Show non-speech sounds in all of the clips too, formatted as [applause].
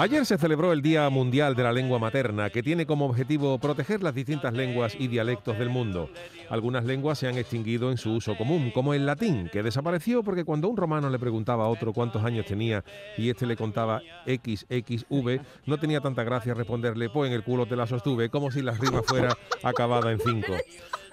Ayer se celebró el Día Mundial de la Lengua Materna, que tiene como objetivo proteger las distintas lenguas y dialectos del mundo. Algunas lenguas se han extinguido en su uso común, como el latín, que desapareció porque cuando un romano le preguntaba a otro cuántos años tenía y este le contaba XXV, no tenía tanta gracia responderle, pues en el culo te la sostuve, como si la rima fuera acabada en cinco.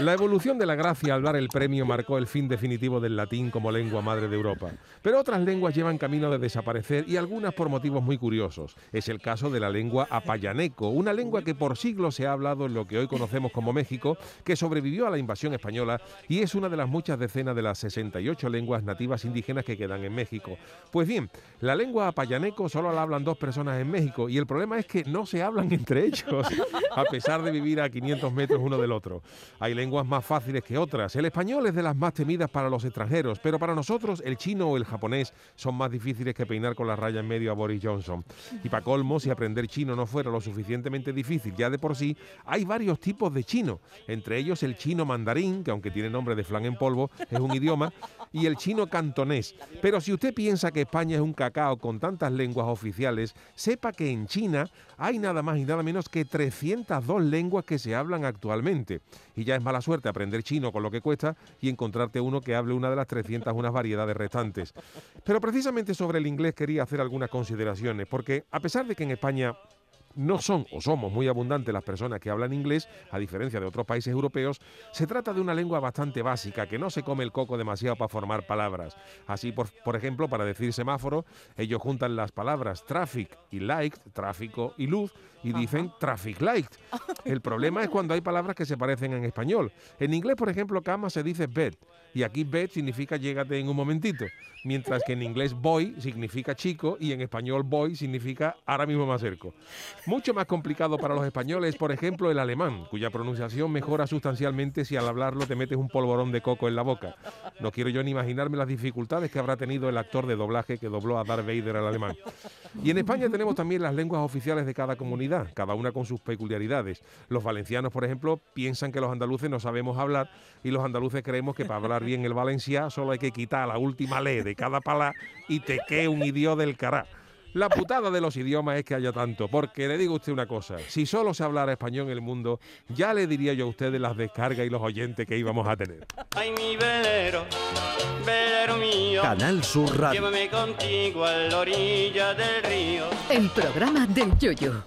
La evolución de la gracia al dar el premio marcó el fin definitivo del latín como lengua madre de Europa. Pero otras lenguas llevan camino de desaparecer y algunas por motivos muy curiosos. Es el caso de la lengua apayaneco, una lengua que por siglos se ha hablado en lo que hoy conocemos como México, que sobrevivió a la invasión española y es una de las muchas decenas de las 68 lenguas nativas indígenas que quedan en México. Pues bien, la lengua apayaneco solo la hablan dos personas en México y el problema es que no se hablan [laughs] entre ellos, a pesar de vivir a 500 metros uno del otro. Hay lenguas más fáciles que otras. El español es de las más temidas para los extranjeros, pero para nosotros el chino o el japonés son más difíciles que peinar con la raya en medio a Boris Johnson. Y para colmo, si aprender chino no fuera lo suficientemente difícil ya de por sí, hay varios tipos de chino, entre ellos el chino mandarín, que aunque tiene nombre de flan en polvo, es un idioma, y el chino cantonés. Pero si usted piensa que España es un cacao con tantas lenguas oficiales, sepa que en China hay nada más y nada menos que 302 lenguas que se hablan actualmente. Y ya es mala suerte aprender chino con lo que cuesta y encontrarte uno que hable una de las 301 variedades restantes. Pero precisamente sobre el inglés quería hacer algunas consideraciones, porque a pesar de que en España no son o somos muy abundantes las personas que hablan inglés, a diferencia de otros países europeos, se trata de una lengua bastante básica, que no se come el coco demasiado para formar palabras. Así, por, por ejemplo, para decir semáforo, ellos juntan las palabras traffic y light, tráfico y luz, y dicen traffic light. El problema es cuando hay palabras que se parecen en español. En inglés, por ejemplo, cama se dice bed, y aquí bed significa llégate en un momentito, mientras que en inglés boy significa chico y en español boy significa ahora mismo me acerco. Mucho más complicado para los españoles, por ejemplo, el alemán, cuya pronunciación mejora sustancialmente si al hablarlo te metes un polvorón de coco en la boca. No quiero yo ni imaginarme las dificultades que habrá tenido el actor de doblaje que dobló a Darth Vader al alemán. Y en España tenemos también las lenguas oficiales de cada comunidad, cada una con sus peculiaridades. Los valencianos, por ejemplo, piensan que los andaluces no sabemos hablar y los andaluces creemos que para hablar bien el valenciano solo hay que quitar la última ley de cada pala y te quede un idioma del cará. La putada de los idiomas es que haya tanto, porque le digo a usted una cosa, si solo se hablara español en el mundo, ya le diría yo a usted de las descargas y los oyentes que íbamos a tener. Ay, mi velero, velero mío, Canal Sur Radio. llévame contigo a la orilla del río. El programa del Yoyo.